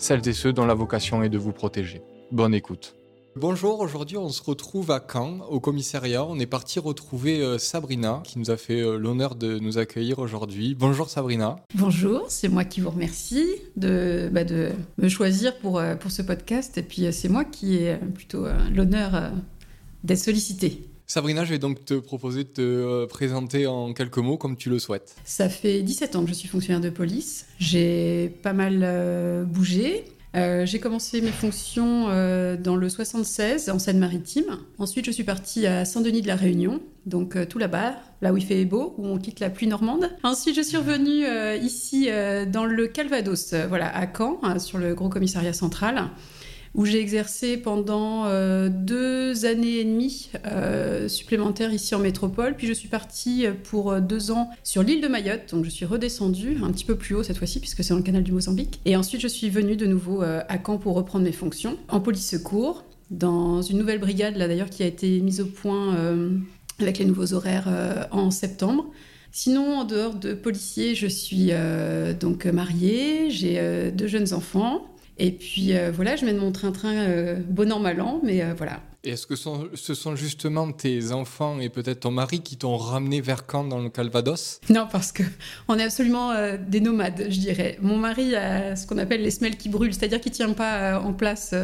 celles et ceux dont la vocation est de vous protéger. Bonne écoute. Bonjour, aujourd'hui on se retrouve à Caen, au commissariat. On est parti retrouver euh, Sabrina, qui nous a fait euh, l'honneur de nous accueillir aujourd'hui. Bonjour Sabrina. Bonjour, c'est moi qui vous remercie de, bah, de me choisir pour, euh, pour ce podcast. Et puis c'est moi qui ai plutôt l'honneur d'être sollicitée. Sabrina, je vais donc te proposer de te présenter en quelques mots comme tu le souhaites. Ça fait 17 ans que je suis fonctionnaire de police. J'ai pas mal bougé. Euh, j'ai commencé mes fonctions euh, dans le 76 en Seine-Maritime. Ensuite, je suis partie à Saint-Denis de la Réunion, donc euh, tout là-bas, là où il fait beau, où on quitte la pluie normande. Ensuite, je suis revenue ici dans le Calvados, voilà, à Caen, sur le gros commissariat central où j'ai exercé pendant euh, deux années et demie euh, supplémentaires ici en métropole. Puis je suis partie pour euh, deux ans sur l'île de Mayotte, donc je suis redescendue un petit peu plus haut cette fois-ci puisque c'est dans le canal du Mozambique. Et ensuite je suis venue de nouveau à Caen pour reprendre mes fonctions en police secours dans une nouvelle brigade là d'ailleurs qui a été mise au point avec les nouveaux horaires en septembre. Sinon, en dehors de policier, je suis donc mariée, j'ai deux jeunes enfants. Et puis euh, voilà, je mène mon train-train euh, bon an, mal an, mais euh, voilà. Et est-ce que ce sont justement tes enfants et peut-être ton mari qui t'ont ramené vers Caen dans le Calvados? Non, parce que on est absolument des nomades, je dirais. Mon mari a ce qu'on appelle les semelles qui brûlent, c'est-à-dire qu'il tient pas en place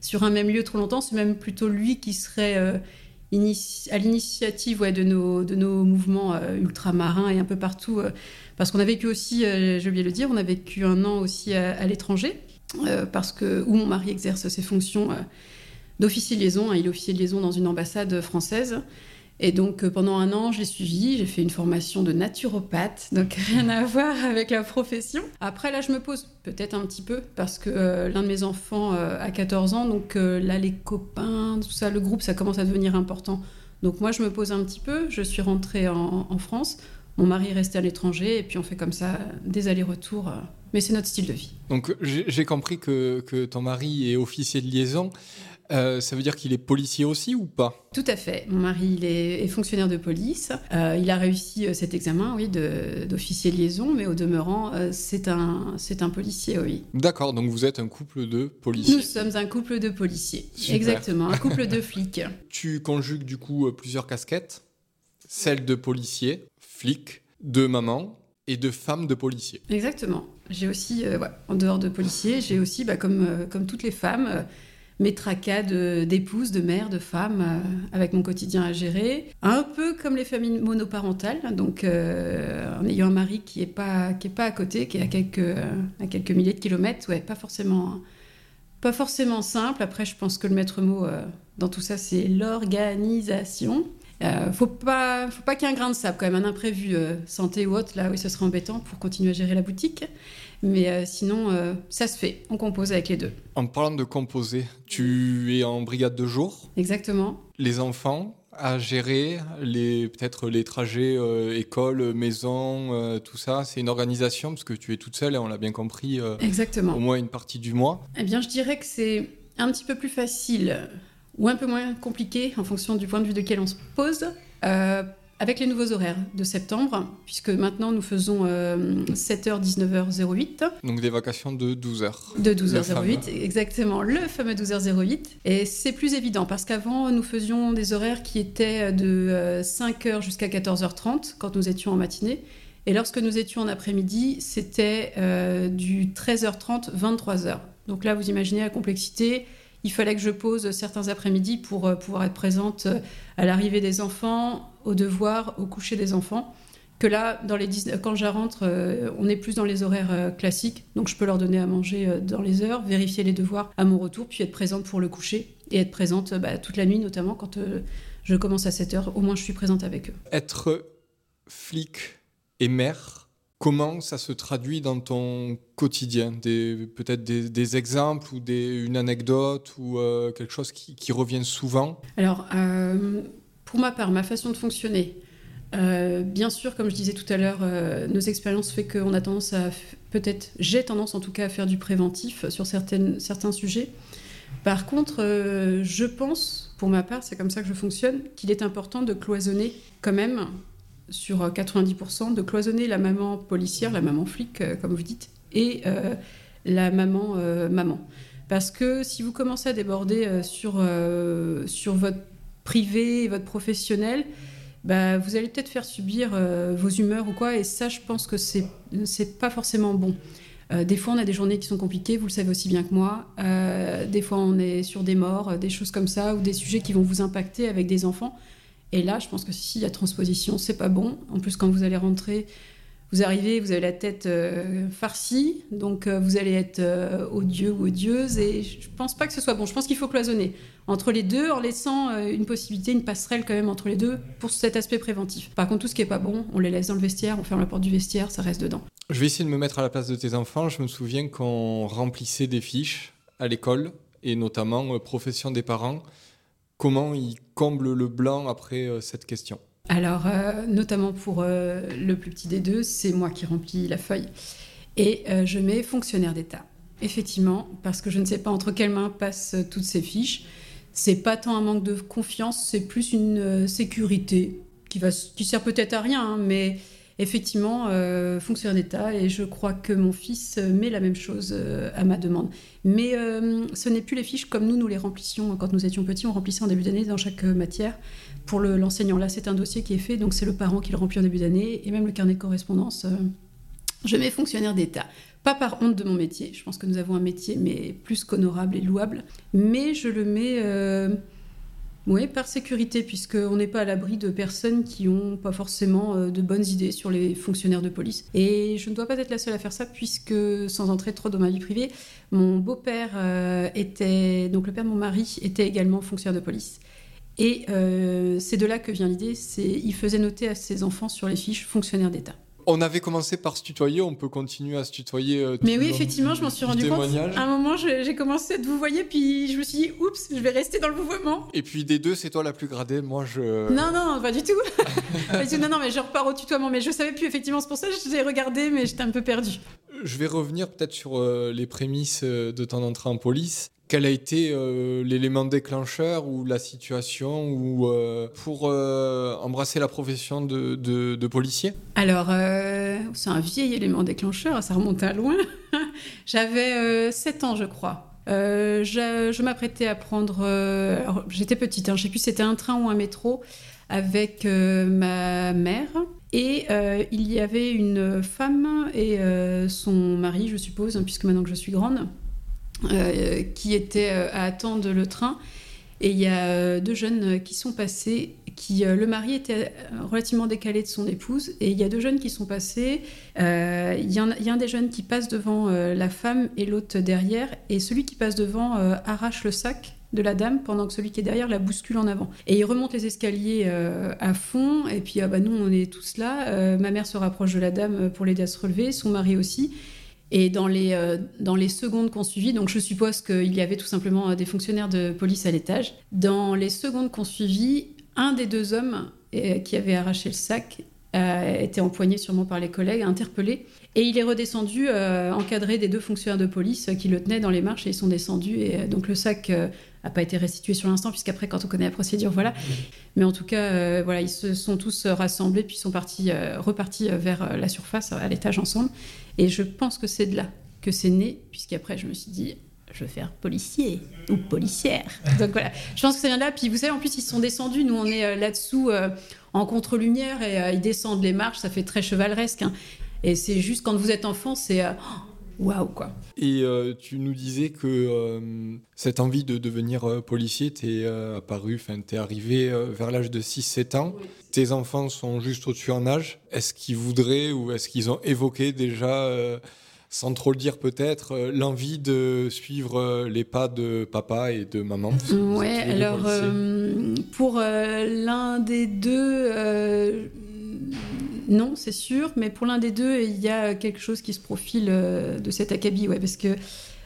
sur un même lieu trop longtemps. C'est même plutôt lui qui serait à l'initiative ouais, de, nos, de nos mouvements ultramarins et un peu partout. parce qu'on a vécu aussi, j'ai oublié de le dire, on a vécu un an aussi à l'étranger. Euh, parce que où mon mari exerce ses fonctions euh, d'officier de liaison. Hein, il est officier de liaison dans une ambassade française. Et donc euh, pendant un an, je l'ai suivi, j'ai fait une formation de naturopathe, donc rien à voir avec la profession. Après là, je me pose peut-être un petit peu parce que l'un de mes enfants a 14 ans, donc là les copains, tout ça, le groupe, ça commence à devenir important. Donc moi, je me pose un petit peu. Je suis rentrée en, en France. Mon mari est resté à l'étranger et puis on fait comme ça des allers-retours mais c'est notre style de vie. Donc j'ai compris que, que, ton mari est officier de liaison. Euh, ça veut dire qu'il est policier aussi ou pas? Tout à fait. Mon mari il est, fonctionnaire de police. Euh, il a réussi euh, cet examen, oui, d'officier de, liaison, mais au demeurant, c'est un, c'est un policier, oui. D'accord. Donc vous êtes un couple de policiers. Nous sommes un couple de policiers. Exactement. Un couple de flics. Tu conjugues du coup plusieurs casquettes, celle de policier, flic, de maman et de femme de policier. Exactement. J'ai aussi, euh, en dehors de policier, j'ai aussi, bah, comme, euh, comme toutes les femmes, euh, mes tracas d'épouse, de, mère, de femme, avec mon quotidien à gérer. Un peu comme les familles monoparentales, donc en ayant un mari qui n'est pas, est pas à côté, qui est à quelques, à quelques milliers de kilomètres, ouais, pas forcément, pas forcément simple. Après, je pense que le maître mot dans tout ça, c'est l'organisation. Euh, faut pas, faut pas qu'il y ait un grain de sable quand même, un imprévu euh, santé ou autre, là oui ce serait embêtant pour continuer à gérer la boutique. Mais euh, sinon, ça se fait, on compose avec les deux. En parlant de composer, tu es en brigade de jour? Exactement. Les enfants à gérer, les, peut-être les trajets école, maison, tout ça, c'est une organisation parce que tu es toute seule et on l'a bien compris. Exactement. Au moins une partie du mois. Eh bien, je dirais que c'est un petit peu plus facile ou un peu moins compliqué en fonction du point de vue de quel on se pose. Euh, avec les nouveaux horaires de septembre, puisque maintenant nous faisons 7h, 19h08. Donc des vacations de 12h. De 12h08, exactement, le fameux 12h08. Et c'est plus évident, parce qu'avant nous faisions des horaires qui étaient de 5h euh, jusqu'à 14h30 quand nous étions en matinée. Et lorsque nous étions en après-midi, c'était euh, du 13h30, 23h. Donc là, vous imaginez la complexité il fallait que je pose certains après-midi pour euh, pouvoir être présente euh, à l'arrivée des enfants, au devoir, au coucher des enfants. Que là, dans les quand je rentre, euh, on est plus dans les horaires classiques, donc je peux leur donner à manger dans les heures, vérifier les devoirs à mon retour, puis être présente pour le coucher et être présente bah, toute la nuit, notamment quand je commence à 7 heures. Au moins, je suis présente avec eux. Être flic et mère, comment ça se traduit dans ton quotidien? Peut-être des, exemples ou une anecdote ou euh, quelque chose qui, qui revient souvent? Alors, euh, pour ma part, ma façon de fonctionner, euh, bien sûr, comme je disais tout à l'heure, nos expériences fait qu'on a tendance à, peut-être, j'ai tendance en tout cas à faire du préventif sur certains sujets. Par contre, je pense, pour ma part, c'est comme ça que je fonctionne, qu'il est important de cloisonner quand même sur 90% euh, de cloisonner la maman policière, la maman flic, euh, comme vous dites, et euh, la maman maman. Parce que si vous commencez à déborder sur, sur votre privé votre professionnel, bah, vous allez peut-être faire subir vos humeurs ou quoi, et ça, je pense que c'est, c'est pas forcément bon. des fois, on a des journées qui sont compliquées, vous le savez aussi bien que moi. des fois, on est sur des morts, des choses comme ça, ou des sujets qui vont vous impacter avec des enfants. Et là, je pense que si la transposition, c'est pas bon. En plus, quand vous allez rentrer, vous arrivez, vous avez la tête euh, farcie, donc euh, vous allez être euh, odieux ou odieuse. Et je pense pas que ce soit bon. Je pense qu'il faut cloisonner entre les deux en laissant une possibilité, une passerelle quand même entre les deux pour cet aspect préventif. Par contre, tout ce qui est pas bon, on les laisse dans le vestiaire, on ferme la porte du vestiaire, ça reste dedans. Je vais essayer de me mettre à la place de tes enfants. Je me souviens qu'on remplissait des fiches à l'école et notamment profession des parents. Comment ils comblent le blanc après euh, cette question Alors, euh, notamment pour euh, le plus petit des deux, c'est moi qui remplis la feuille. Et je mets fonctionnaire d'État. Effectivement, parce que je ne sais pas entre quelles mains passent toutes ces fiches. C'est pas tant un manque de confiance, c'est plus une sécurité qui, va, qui sert peut-être à rien, hein, mais effectivement, euh, fonctionnaire d'État, et je crois que mon fils met la même chose euh, à ma demande. Mais euh, ce n'est plus les fiches comme nous, nous les remplissions quand nous étions petits, on remplissait en début d'année dans chaque matière. Pour l'enseignant, là, c'est un dossier qui est fait, donc c'est le parent qui le remplit en début d'année, et même le carnet de correspondance. je mets fonctionnaire d'État. Pas par honte de mon métier, je pense que nous avons un métier, mais plus qu'honorable et louable, mais je le mets oui, par sécurité, puisqu'on n'est pas à l'abri de personnes qui n'ont pas forcément euh, de bonnes idées sur les fonctionnaires de police. Et je ne dois pas être la seule à faire ça, puisque, sans entrer trop dans ma vie privée, mon beau-père euh, était, donc le père de mon mari, était également fonctionnaire de police. Et euh, c'est de là que vient l'idée, il faisait noter à ses enfants sur les fiches fonctionnaires d'État. On avait commencé par se tutoyer, on peut continuer à se tutoyer. Euh, Mais oui, effectivement, je m'en suis rendu compte. À un moment, j'ai commencé à te vous voyer, puis je me suis dit, oups, je vais rester dans le mouvement. Et puis des deux, c'est toi la plus gradée, moi je. Non, non, pas du tout. non, non, mais je repars au tutoiement, mais je savais plus, effectivement, c'est pour ça que j'ai regardé, mais j'étais un peu perdu. Je vais revenir peut-être sur euh, les prémices euh, de ton entrée en police quel a été euh, l'élément déclencheur ou la situation ou euh, pour euh, embrasser la profession de, policier? Alors, c'est un vieil élément déclencheur, ça remonte à loin. J'avais 7 ans, je crois. je, m'apprêtais à prendre. J'étais petite, hein, je ne sais plus si c'était un train ou un métro avec ma mère. Et il y avait une femme et son mari, je suppose, hein, puisque maintenant que je suis grande, qui étaient euh, à attendre le train. Et il y a euh, deux jeunes qui sont passés, qui, le mari était relativement décalé de son épouse, et il y a deux jeunes qui sont passés. Il y, a, y, a un des jeunes qui passe devant la femme et l'autre derrière, et celui qui passe devant arrache le sac de la dame pendant que celui qui est derrière la bouscule en avant. Et il remonte les escaliers à fond, et puis ah bah, nous on est tous là. ma mère se rapproche de la dame pour l'aider à se relever, son mari aussi. Et dans les, euh, dans les secondes qu'on suivit, donc je suppose qu'il y avait tout simplement euh, des fonctionnaires de police à l'étage, dans les secondes qu'on suivit, un des deux hommes euh, qui avait arraché le sac a été empoigné sûrement par les collègues, interpellé, et il est redescendu encadré des deux fonctionnaires de police qui le tenaient dans les marches et ils sont descendus. Et donc le sac n'a pas été restitué sur l'instant, puisqu'après, quand on connaît la procédure, voilà. Mais en tout cas, voilà, ils se sont tous rassemblés, puis sont partis, repartis vers la surface, à l'étage ensemble. Et je pense que c'est de là que c'est né, puisqu'après, je me suis dit, je veux faire policier ou policière. Donc voilà, je pense que c'est bien là. Puis vous savez, en plus, ils sont descendus. Nous, on est euh, là-dessous euh, en contre-lumière et euh, ils descendent les marches. Ça fait très chevaleresque. Hein. Et c'est juste quand vous êtes enfant, c'est waouh quoi. Et tu nous disais que cette envie de devenir policier t'est apparue, enfin t'es arrivé vers l'âge de 6-7 ans. Tes enfants sont juste au-dessus en âge. Est-ce qu'ils voudraient ou est-ce qu'ils ont évoqué déjà sans trop le dire peut-être, euh, l'envie de suivre euh, les pas de papa et de maman? Ouais, alors euh, pour l'un des deux, Non, c'est sûr, mais pour l'un des deux, il y a quelque chose qui se profile de cet acabit, ouais, parce que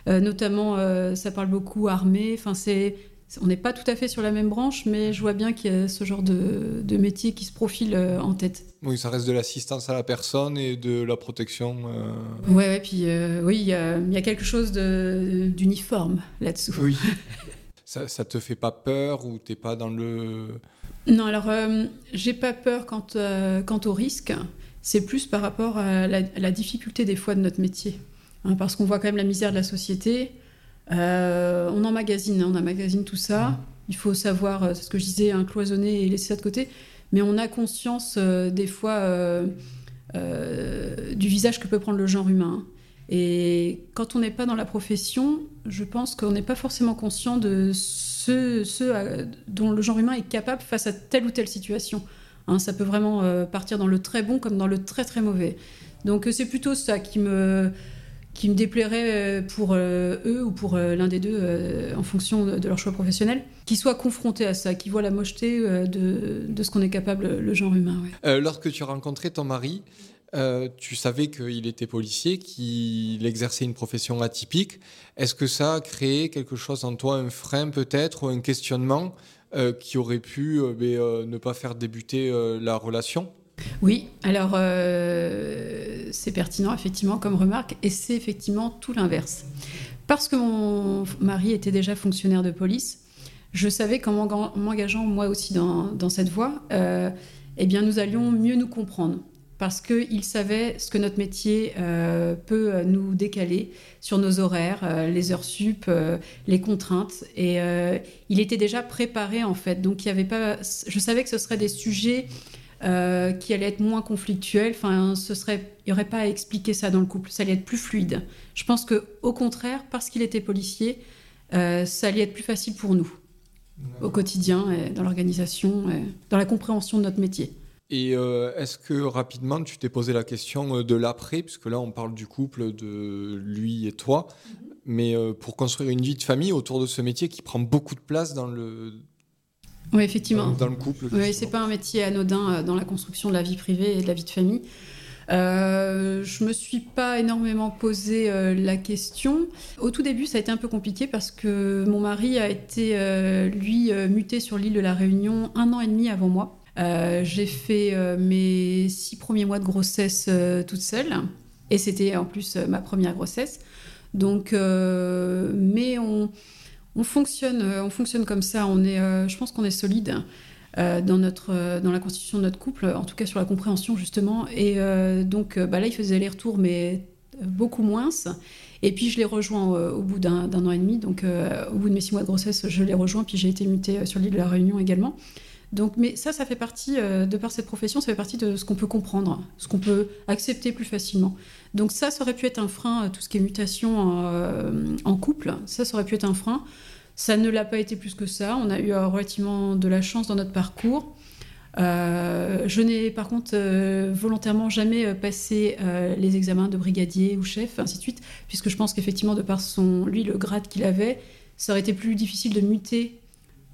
notamment, ça parle beaucoup armée. Enfin, c'est on n'est pas tout à fait sur la même branche, mais je vois bien qu'il y a ce genre de, métier qui se profile euh, en tête. Oui, ça reste de l'assistance à la personne et de la protection. Euh... Ouais, ouais, puis euh, oui, il y, a quelque chose d'uniforme là-dessous. Oui. ça, ça te fait pas peur ou t'es pas dans le. Non, alors euh, j'ai pas peur quant, quant au risque. C'est plus par rapport à la, difficulté des fois de notre métier. Hein, parce qu'on voit quand même la misère de la société. Euh, on emmagasine, hein, on emmagasine tout ça. Il faut savoir, euh, c'est ce que je disais, un cloisonner et laisser ça de côté. Mais on a conscience euh, des fois du visage que peut prendre le genre humain. Et quand on n'est pas dans la profession, je pense qu'on n'est pas forcément conscient de ce, dont le genre humain est capable face à telle ou telle situation. Hein, ça peut vraiment partir dans le très bon comme dans le très très mauvais. Donc c'est plutôt ça qui me qui me déplairait euh, pour euh, eux ou pour euh, l'un des deux en fonction de, leur choix professionnel, qui soient confrontés à ça, qui voient la mocheté de, de ce qu'on est capable, le genre humain. lorsque tu as rencontré ton mari, tu savais qu'il était policier, qu'il exerçait une profession atypique. Est-ce que ça a créé quelque chose en toi, un frein peut-être, ou un questionnement qui aurait pu ben, ne pas faire débuter la relation? Oui, alors euh, c'est pertinent effectivement comme remarque, et c'est effectivement tout l'inverse. Parce que mon mari était déjà fonctionnaire de police, je savais qu'en m'engageant moi aussi dans, cette voie, euh, eh bien nous allions mieux nous comprendre. Parce qu'il savait ce que notre métier euh, peut nous décaler sur nos horaires, les heures sup, les contraintes. Et il était déjà préparé en fait. Donc il y avait pas. Je savais que ce seraient des sujets euh, qui allait être moins conflictuel. Enfin, ce serait, il n'y aurait pas à expliquer ça dans le couple. Ça allait être plus fluide. Je pense que, au contraire, parce qu'il était policier, euh, ça allait être plus facile pour nous au quotidien, dans l'organisation, dans la compréhension de notre métier. Et euh, est-ce que rapidement tu t'es posé la question de l'après, puisque là on parle du couple de lui et toi, mm-hmm. mais pour construire une vie de famille autour de ce métier qui prend beaucoup de place dans le, oui, effectivement. Dans, le couple. Oui, c'est pas un métier anodin euh, dans la construction de la vie privée et de la vie de famille. Euh, je me suis pas énormément posé euh, la question. Au tout début, ça a été un peu compliqué parce que mon mari a été, euh, lui, muté sur l'île de la Réunion un an et demi avant moi. J'ai fait mes six premiers mois de grossesse toute seule. Et c'était en plus ma première grossesse. Donc, mais on on fonctionne, euh, on fonctionne comme ça. On est, euh, je pense qu'on est solide. Euh, dans, notre, dans la constitution de notre couple, en tout cas sur la compréhension justement. Et donc bah là, il faisait les retours, mais beaucoup moins. Et puis je l'ai rejoint au, bout d'un an et demi, donc au bout de mes six mois de grossesse, je l'ai rejoint, puis j'ai été mutée sur l'île de la Réunion également. Donc, mais ça, ça fait partie, de par cette profession, ça fait partie de ce qu'on peut comprendre, ce qu'on peut accepter plus facilement. Donc ça, ça aurait pu être un frein, tout ce qui est mutation en couple, ça, ça aurait pu être un frein. Ça ne l'a pas été plus que ça. On a eu euh, relativement de la chance dans notre parcours. Euh, je n'ai par contre euh, volontairement jamais passé les examens de brigadier ou chef, ainsi de suite, puisque je pense qu'effectivement, de par son, lui, le grade qu'il avait, ça aurait été plus difficile de muter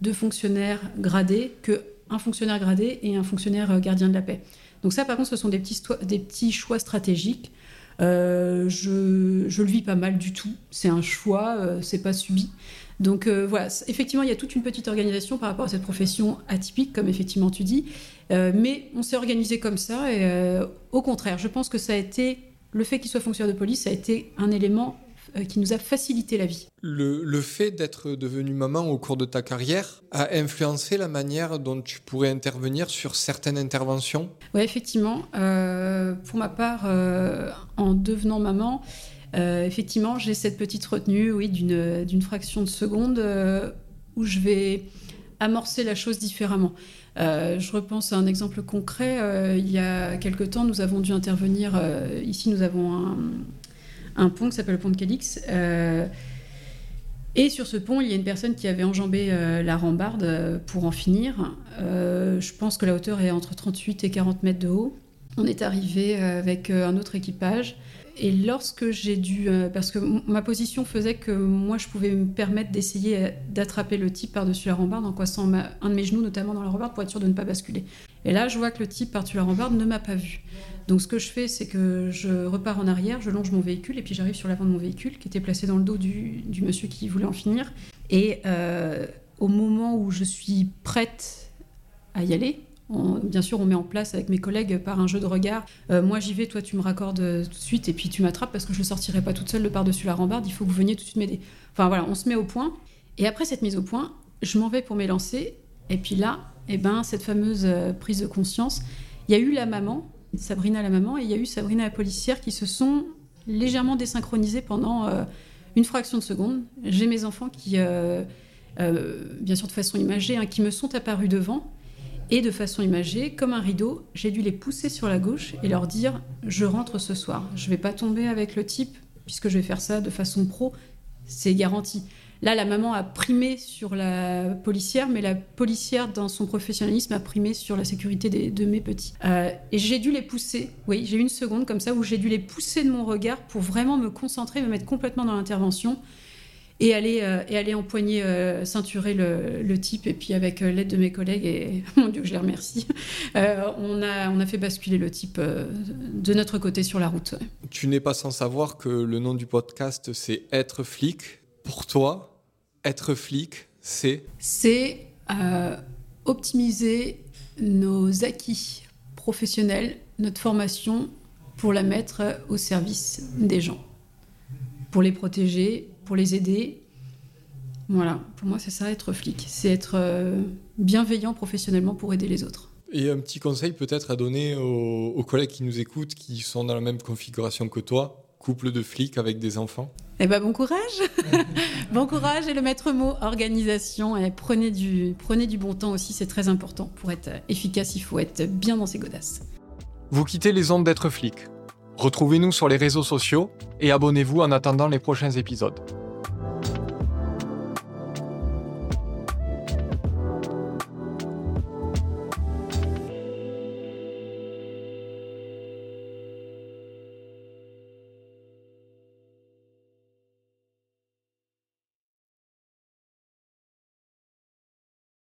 deux fonctionnaires gradés qu'un fonctionnaire gradé et un fonctionnaire gardien de la paix. Donc ça, par contre, ce sont des petits, choix stratégiques. je, je le vis pas mal du tout. C'est un choix, c'est pas subi. Donc euh, voilà, effectivement, il y a toute une petite organisation par rapport à cette profession atypique, comme effectivement tu dis. Euh, mais on s'est organisé comme ça. Et euh, au contraire, je pense que ça a été, le fait qu'il soit fonctionnaire de police, ça a été un élément qui nous a facilité la vie. Le, fait d'être devenue maman au cours de ta carrière a influencé la manière dont tu pourrais intervenir sur certaines interventions? Oui, effectivement. pour ma part, en devenant maman, euh, effectivement, j'ai cette petite retenue, oui, d'une fraction de seconde euh, où je vais amorcer la chose différemment. Euh, je repense à un exemple concret. il y a quelque temps, nous avons dû intervenir. ici, nous avons un, pont qui s'appelle le pont de Calix. et sur ce pont, il y a une personne qui avait enjambé la rambarde pour en finir. je pense que la hauteur est entre 38 et 40 mètres de haut. On est arrivé avec un autre équipage. Et lorsque j'ai dû, euh, parce que ma position faisait que moi je pouvais me permettre d'essayer d'attraper le type par-dessus la rambarde en coincant un de mes genoux notamment dans la rambarde pour être sûr de ne pas basculer. Et là, je vois que le type par-dessus la rambarde ne m'a pas vu. Donc ce que je fais, c'est que je repars en arrière, je longe mon véhicule et puis j'arrive sur l'avant de mon véhicule qui était placé dans le dos du, monsieur qui voulait en finir. Et euh, au moment où je suis prête à y aller, bien sûr, on met en place avec mes collègues par un jeu de regard. Euh, moi, j'y vais, toi, tu me raccordes tout de suite, et puis tu m'attrapes parce que je ne sortirai pas toute seule le par-dessus la rambarde. Il faut que vous veniez tout de suite m'aider. Enfin voilà, on se met au point. Et après cette mise au point, je m'en vais pour m'élancer. Et puis là, eh ben, cette fameuse euh, prise de conscience, il y a eu la maman Sabrina la maman et il y a eu Sabrina la policière qui se sont légèrement désynchronisés pendant euh, une fraction de seconde. J'ai mes enfants qui, euh, euh, bien sûr de façon imagée, hein, qui me sont apparus devant. Et de façon imagée, comme un rideau, j'ai dû les pousser sur la gauche et leur dire Je rentre ce soir. Je ne vais pas tomber avec le type, puisque je vais faire ça de façon pro, c'est garanti. Là, la maman a primé sur la policière, mais la policière, dans son professionnalisme, a primé sur la sécurité de mes petits. Euh, et j'ai dû les pousser. Oui, j'ai une seconde comme ça où j'ai dû les pousser de mon regard pour vraiment me concentrer, me mettre complètement dans l'intervention et aller, euh, et aller empoigner, euh, ceinturer le, type. Et puis avec l'aide de mes collègues, et mon Dieu, je les remercie, on, a, on a fait basculer le type de notre côté sur la route. Tu n'es pas sans savoir que le nom du podcast, c'est Être flic. Pour toi, être flic, c'est C'est euh, optimiser nos acquis professionnels, notre formation, pour la mettre au service des gens, pour les protéger, pour les aider. Voilà, pour moi c'est ça être flic, c'est être euh, bienveillant professionnellement pour aider les autres. Et un petit conseil peut-être à donner aux, collègues qui nous écoutent, qui sont dans la même configuration que toi, couple de flics avec des enfants Eh ben bon courage Bon courage et le maître mot, organisation. Et prenez, du, prenez du bon temps aussi, c'est très important. Pour être efficace, il faut être bien dans ses godasses. Vous quittez les ondes d'être flic. Retrouvez-nous sur les réseaux sociaux et abonnez-vous en attendant les prochains épisodes.